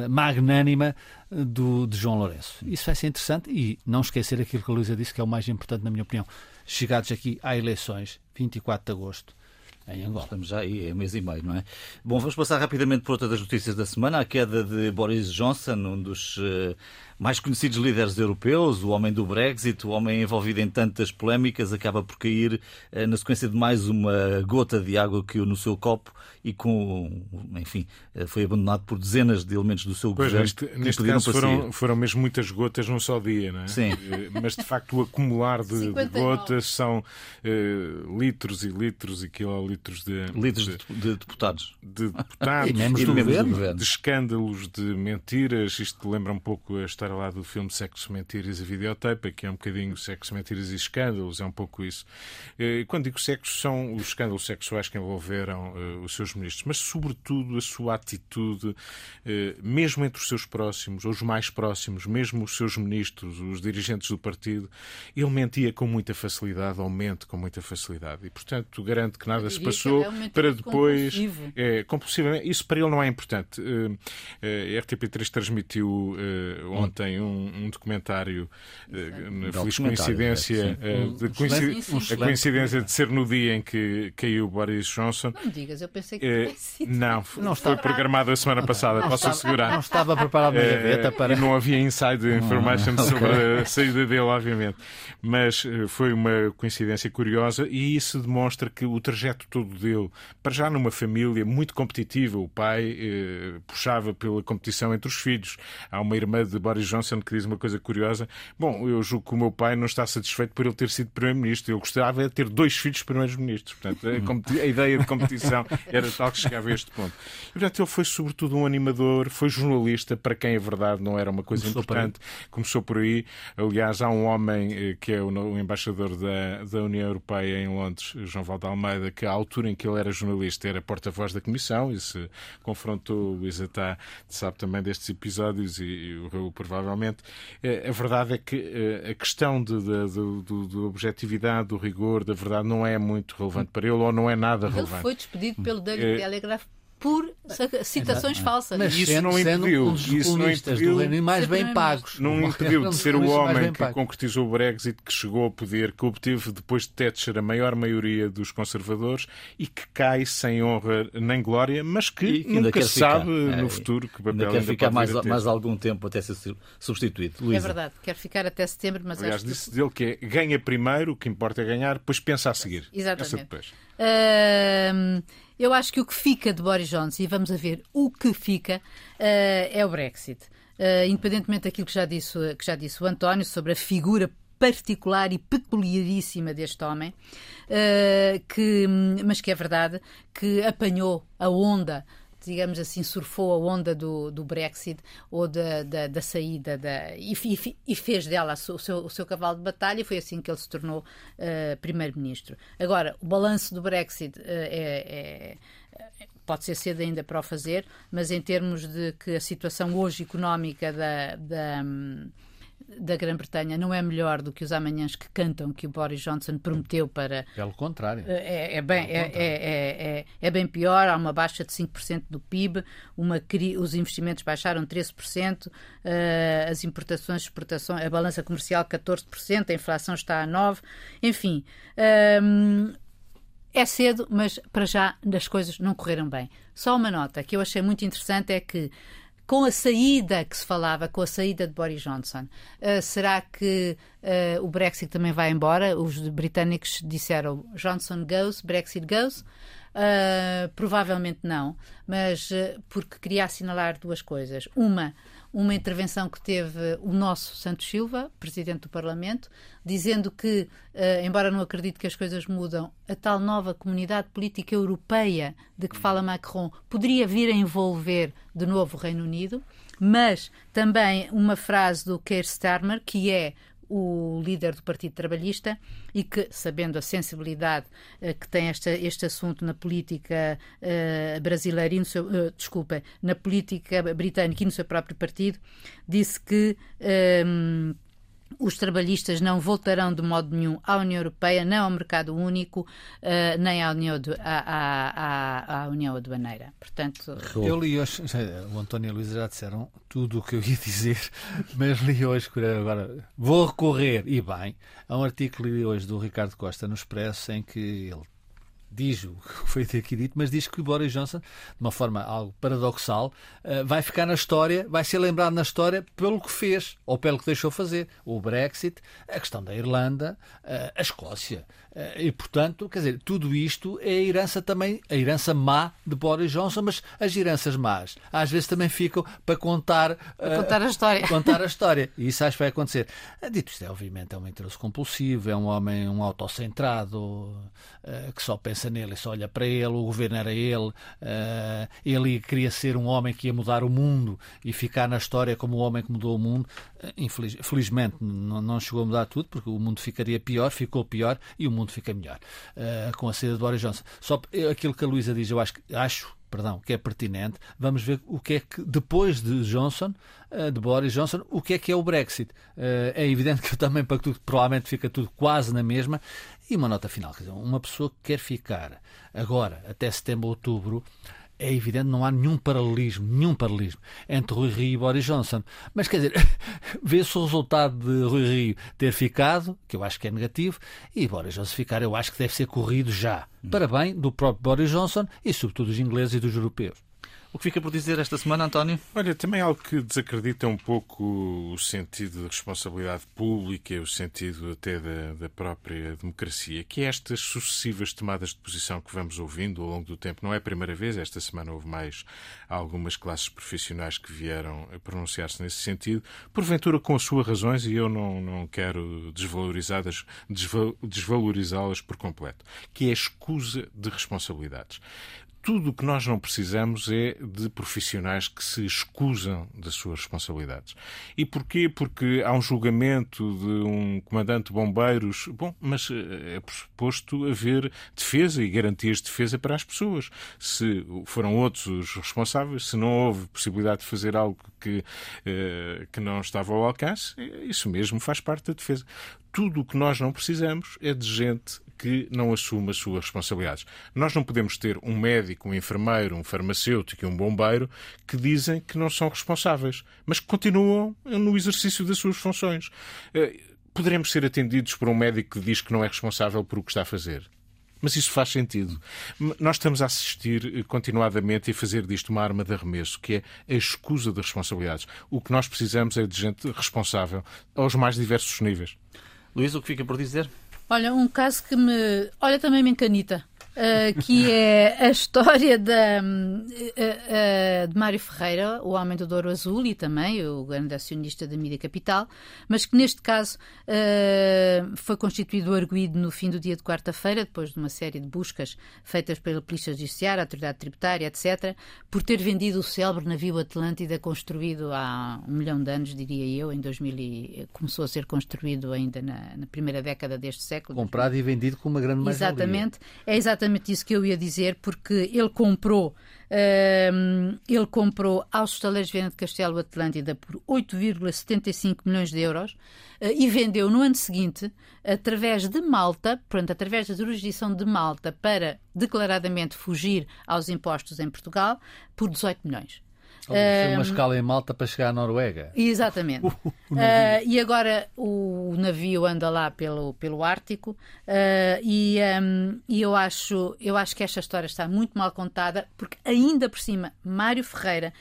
[SPEAKER 4] magnânima do, de João Lourenço. Isso vai ser interessante e não esquecer aquilo que a Luísa disse, que é o mais importante, na minha opinião. Chegados aqui à eleições, 24 de agosto, em Angola.
[SPEAKER 1] Estamos já aí, é mês e meio, não é? Bom, vamos passar rapidamente por outra das notícias da semana, a queda de Boris Johnson, um dos uh, mais conhecidos líderes europeus, o homem do Brexit, o homem envolvido em tantas polémicas, acaba por cair uh, na sequência de mais uma gota de água que caiu no seu copo e com, enfim, uh, foi abandonado por dezenas de elementos do seu
[SPEAKER 2] pois,
[SPEAKER 1] governo.
[SPEAKER 2] Neste, neste caso foram, foram mesmo muitas gotas num só dia, não é?
[SPEAKER 1] Sim.
[SPEAKER 2] Mas de facto o acumular de, de gotas são litros e litros e quilolitros de,
[SPEAKER 1] litros de, de, deputados,
[SPEAKER 2] de deputados,
[SPEAKER 4] e membros do, governo.
[SPEAKER 2] de escândalos, de mentiras. Isto lembra um pouco a história lá do filme Sexo, Mentiras e Videotape, que é um bocadinho Sexo, Mentiras e Escândalos, é um pouco isso. E quando digo sexo, são os escândalos sexuais que envolveram uh, os seus ministros, mas sobretudo a sua atitude, uh, mesmo entre os seus próximos, ou os mais próximos, mesmo os seus ministros, os dirigentes do partido, ele mentia com muita facilidade, ou mente com muita facilidade. E, portanto, garanto que nada se passou
[SPEAKER 3] é
[SPEAKER 2] para depois.
[SPEAKER 3] Compulsivo.
[SPEAKER 2] É, compulsivamente. Isso para ele não é importante. A RTP3 transmitiu uh, ontem um, um documentário, na feliz coincidência, de coincid...
[SPEAKER 3] sim, sim.
[SPEAKER 2] a coincidência de ser no dia em que caiu Boris Johnson.
[SPEAKER 3] Não me digas, eu pensei que sido.
[SPEAKER 2] Não, não foi programado a semana passada,
[SPEAKER 4] Não
[SPEAKER 2] posso
[SPEAKER 4] estava-
[SPEAKER 2] assegurar.
[SPEAKER 4] Não estava preparado na gaveta para.
[SPEAKER 2] E não havia inside information sobre a saída dele, obviamente. Mas foi uma coincidência curiosa e isso demonstra que o trajeto todo dele, para já numa família muito competitiva, o pai eh, puxava pela competição entre os filhos. Há uma irmã de Boris Johnson que diz uma coisa curiosa. Bom, eu julgo que o meu pai não está satisfeito por ele ter sido primeiro-ministro. Eu gostava de ter dois filhos primeiros-ministros. Portanto, a, a ideia de competição era tal que chegava a este ponto. E, portanto, ele foi sobretudo um animador, foi jornalista, para quem a verdade não era uma coisa
[SPEAKER 4] Começou
[SPEAKER 2] importante. Começou por aí. Aliás, há um homem eh, que é o, o embaixador da, da União Europeia em Londres, João Valde Almeida, que à altura em que ele era jornalista era porta-voz da Comissão e se confrontou, o Luísa está, sabe também destes episódios e, e o Raul provavelmente. Eh, A verdade é que eh, a questão de, de, de, de- de objetividade, do rigor, da verdade, não é muito relevante para ele ou não é nada
[SPEAKER 3] Ele
[SPEAKER 2] relevante.
[SPEAKER 3] foi despedido pelo Daily
[SPEAKER 2] É.
[SPEAKER 3] Telegraph por citações falsas.
[SPEAKER 2] Mas isso não impediu,
[SPEAKER 4] um isso não impediu
[SPEAKER 2] do
[SPEAKER 4] Reino mais bem pagos.
[SPEAKER 2] Não impediu de ser o homem que concretizou o Brexit, que chegou ao poder, que obteve depois de Thatcher a maior maioria dos conservadores e que cai sem honra nem glória, mas que, que nunca sabe é, no futuro que
[SPEAKER 1] papel ainda quer ficar mais, mais algum tempo até ser substituído. Luísa.
[SPEAKER 3] É verdade, quer ficar até setembro, mas
[SPEAKER 2] Aliás,
[SPEAKER 3] acho
[SPEAKER 2] disse que... dele que é ganha primeiro, o que importa é ganhar, depois pensa a seguir.
[SPEAKER 3] Exatamente. Uh, eu acho que o que fica de Boris Johnson, e vamos a ver o que fica, uh, é o Brexit. Uh, independentemente daquilo que já, disse, que já disse o António sobre a figura particular e peculiaríssima deste homem, uh, que, mas que é verdade que apanhou a onda digamos assim, surfou a onda do, do Brexit ou da, da, da saída da, e, e, fez dela o seu, o seu cavalo de batalha e foi assim que ele se tornou uh, primeiro-ministro. Agora, o balanço do Brexit uh, é, é pode ser cedo ainda para o fazer, mas em termos de que a situação hoje económica da, da, da Grã-Bretanha não é melhor do que os amanhãs que cantam que o Boris Johnson prometeu para.
[SPEAKER 4] Pelo contrário.
[SPEAKER 3] É, é bem, é, é, é, bem pior, há uma baixa de 5% do PIB, uma, os investimentos baixaram 13%, uh, as importações, exportações, a balança comercial 14%, a inflação está a 9%, enfim. Um, é cedo, mas para já as coisas não correram bem. Só uma nota que eu achei muito interessante é que com a saída que se falava, com a saída de Boris Johnson, uh, será que uh, o Brexit também vai embora? Os britânicos disseram Johnson goes, Brexit goes. Uh, provavelmente não, mas porque queria assinalar duas coisas. Uma, uma intervenção que teve o nosso Santos Silva, presidente do Parlamento, dizendo que, uh, embora não acredite que as coisas mudam, a tal nova comunidade política europeia de que fala Macron poderia vir a envolver de novo o Reino Unido, mas também uma frase do Keir Starmer, que é o líder do Partido Trabalhista e que, sabendo a sensibilidade uh, que tem esta, este assunto na política uh, brasileira e no seu, uh, desculpa, na política britânica e no seu próprio partido, disse que um, os trabalhistas não voltarão de modo nenhum à União Europeia, nem ao mercado único, uh, nem à União, à, à, à, União Aduaneira. Portanto,
[SPEAKER 4] eu li hoje, o António e a Luísa já disseram tudo o que eu ia dizer, mas li hoje, agora vou recorrer, e bem, a um artigo que li hoje do Ricardo Costa no Expresso, em que ele diz o que foi aqui dito, mas diz que Boris Johnson, de uma forma algo paradoxal, eh, vai ficar na história, vai ser lembrado na história pelo que fez ou pelo que deixou fazer. O Brexit, a questão da Irlanda, eh, a Escócia. Eh, e, portanto, quer dizer, tudo isto é a herança também, a herança má de Boris Johnson, mas as heranças más às vezes também ficam para contar,
[SPEAKER 3] para contar a história.
[SPEAKER 4] Contar a história. E isso acho que vai acontecer. Eh, dito isto, é, obviamente, é um interesse compulsivo, é um homem, um autocentrado, que só pensa nele e só olha para ele, o governo era ele, ele queria ser um homem que ia mudar o mundo e ficar na história como o homem que mudou o mundo. Infeliz, felizmente não, não chegou a mudar tudo, porque o mundo ficaria pior, ficou pior e o mundo mundo fica melhor uh, com a saída de Boris Johnson. Só aquilo que a Luísa diz, eu acho, acho perdão, que é pertinente. Vamos ver o que é que, depois de Johnson, uh, de Boris Johnson, o que é que é o Brexit. Uh, é evidente que também para tudo, provavelmente fica tudo quase na mesma. E uma nota final, quer dizer, uma pessoa que quer ficar agora, até setembro, outubro, é evidente, não há nenhum paralelismo, nenhum paralelismo entre Rui Rio e Boris Johnson. Mas quer dizer, vê-se o resultado de Rui Rio ter ficado, que eu acho que é negativo, e Boris Johnson ficar, eu acho que deve ser corrido já. Para bem do próprio Boris Johnson e, sobretudo, dos ingleses e dos europeus.
[SPEAKER 1] O que fica por dizer esta semana, António?
[SPEAKER 2] Olha, também algo que desacredita um pouco o sentido de responsabilidade pública, o sentido até da, da, própria democracia, que é estas sucessivas tomadas de posição que vamos ouvindo ao longo do tempo. Não é a primeira vez, esta semana houve mais algumas classes profissionais que vieram a pronunciar-se nesse sentido, porventura com as suas razões, e eu não, não quero desvalorizá-las desvalorizá-las por completo, que é a escusa de responsabilidades tudo o que nós não precisamos é de profissionais que se escusam das suas responsabilidades. E porquê? Porque há um julgamento de um comandante de bombeiros, bom, mas eh, é pressuposto haver defesa e garantias de defesa para as pessoas. Se foram outros os responsáveis, se não houve possibilidade de fazer algo que, eh, que não estava ao alcance, isso mesmo faz parte da defesa tudo o que nós não precisamos é de gente que não assume as suas responsabilidades. Nós não podemos ter um médico, um enfermeiro, um farmacêutico e um bombeiro que dizem que não são responsáveis, mas que continuam no exercício das suas funções. Eh, poderemos ser atendidos por um médico que diz que não é responsável por o que está a fazer. Mas isso faz sentido. Nós estamos a assistir eh, continuadamente e fazer disto uma arma de arremesso, que é a escusa das responsabilidades. O que nós precisamos é de gente responsável aos mais diversos níveis.
[SPEAKER 1] Luís, o que fica por dizer?
[SPEAKER 3] Olha, um caso que me. Olha, também me encanita uh, que é a história da, uh, uh, de Mário Ferreira, o homem do Douro Azul e também o grande acionista da Mídia Capital, mas que neste caso foi constituído o arguído no fim do dia de quarta-feira, depois de uma série de buscas feitas pela Polícia Judiciária, a Autoridade Tributária, etc., por ter vendido o célebre navio Atlântida construído há um milhão de anos, diria eu, em 2000 e começou a ser construído ainda na, na primeira década deste século.
[SPEAKER 4] Comprado e vendido com uma grande mais-valia.
[SPEAKER 3] Exatamente. É exatamente exatamente isso que eu ia dizer, porque ele comprou, uh, ele comprou aos estaleiros Viana de Castelo Atlântida por 8,75 milhões de euros uh, e vendeu no ano seguinte, através de Malta, portanto, através da jurisdição de Malta, para declaradamente fugir aos impostos em Portugal, por 18 milhões.
[SPEAKER 4] Foi uma escala em Malta para chegar à Noruega.
[SPEAKER 3] Exatamente. Uh, e agora o navio anda lá pelo, pelo Ártico uh, e, um, e eu, acho, eu acho que esta história está muito mal contada, porque ainda por cima, Mário Ferreira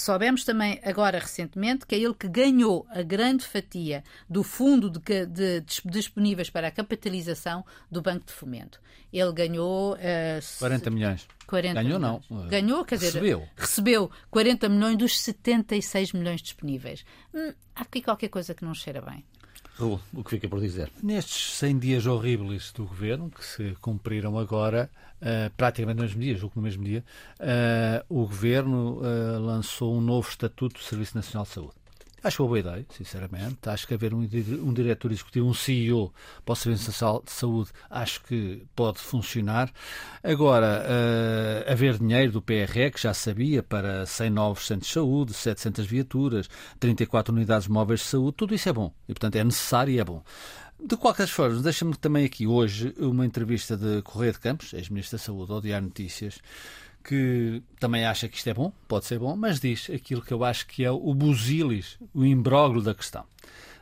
[SPEAKER 3] Soubemos também agora recentemente que é ele que ganhou a grande fatia do fundo de, de, de disponíveis para a capitalização do Banco de Fomento. Ele ganhou uh,
[SPEAKER 4] 40 milhões.
[SPEAKER 3] 40
[SPEAKER 4] ganhou
[SPEAKER 3] milhões.
[SPEAKER 4] não.
[SPEAKER 3] Ganhou, quer dizer,
[SPEAKER 4] recebeu.
[SPEAKER 3] recebeu 40 milhões dos 76 milhões disponíveis. Hum, há aqui qualquer coisa que não cheira bem.
[SPEAKER 1] O que fica por dizer?
[SPEAKER 4] Nestes 100 dias horríveis do governo, que se cumpriram agora, uh, praticamente no mesmo dia, julgo no mesmo dia, uh, o governo uh, lançou um novo Estatuto do Serviço Nacional de Saúde. Acho uma boa ideia, sinceramente. Acho que haver um, um diretor executivo, um CEO para o Serviço de Saúde, acho que pode funcionar. Agora, uh, haver dinheiro do PRE, que já sabia, para 100 novos centros de saúde, 700 viaturas, 34 unidades móveis de saúde, tudo isso é bom. E, portanto, é necessário e é bom. De qualquer forma, deixa-me também aqui hoje uma entrevista de Correia de Campos, ex-ministro da Saúde, ao Diário Notícias, que também acha que isto é bom, pode ser bom, mas diz aquilo que eu acho que é o busilis, o imbróglio da questão.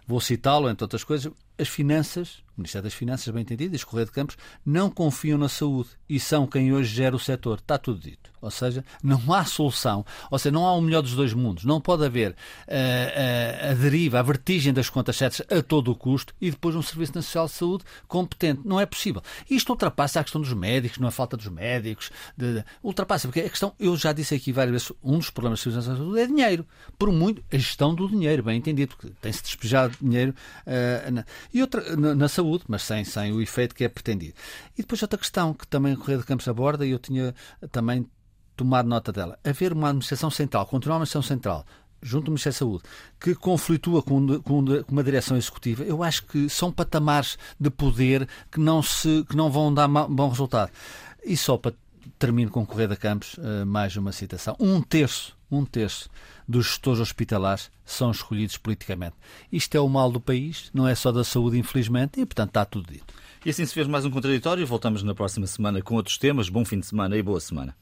[SPEAKER 4] Vou citá-lo, entre outras coisas, as finanças, o Ministério das Finanças, bem entendido, e os Correio de Campos, não confiam na saúde e são quem hoje gera o setor. Está tudo dito. Ou seja, não há solução. Ou seja, não há o melhor dos dois mundos. Não pode haver uh, uh, a deriva, a vertigem das contas certas a todo o custo e depois um Serviço Nacional de Saúde competente. Não é possível. Isto ultrapassa a questão dos médicos, não é falta dos médicos. De, de, ultrapassa, porque a questão, eu já disse aqui várias vezes, um dos problemas do Serviço Nacional de Saúde é dinheiro. Por muito, a gestão do dinheiro, bem entendido, porque tem-se despejado dinheiro. Uh, na, e outra, na, na, saúde, mas sem, sem o efeito que é pretendido. E depois outra questão que também o Correio de Campos aborda, e eu tinha também tomar nota dela. Haver uma administração central, continuar uma administração central, junto do Ministério da Saúde, que conflitua com, com, uma direção executiva, eu acho que são patamares de poder que não, se, que não vão dar bom resultado. E só para termino com Correia da Campos, uh, mais uma citação. Um terço, um terço dos gestores hospitalares são escolhidos politicamente. Isto é o mal do país, não é só da saúde, infelizmente, e portanto está tudo dito.
[SPEAKER 1] E assim se fez mais um contraditório. Voltamos na próxima semana com outros temas. Bom fim de semana e boa semana.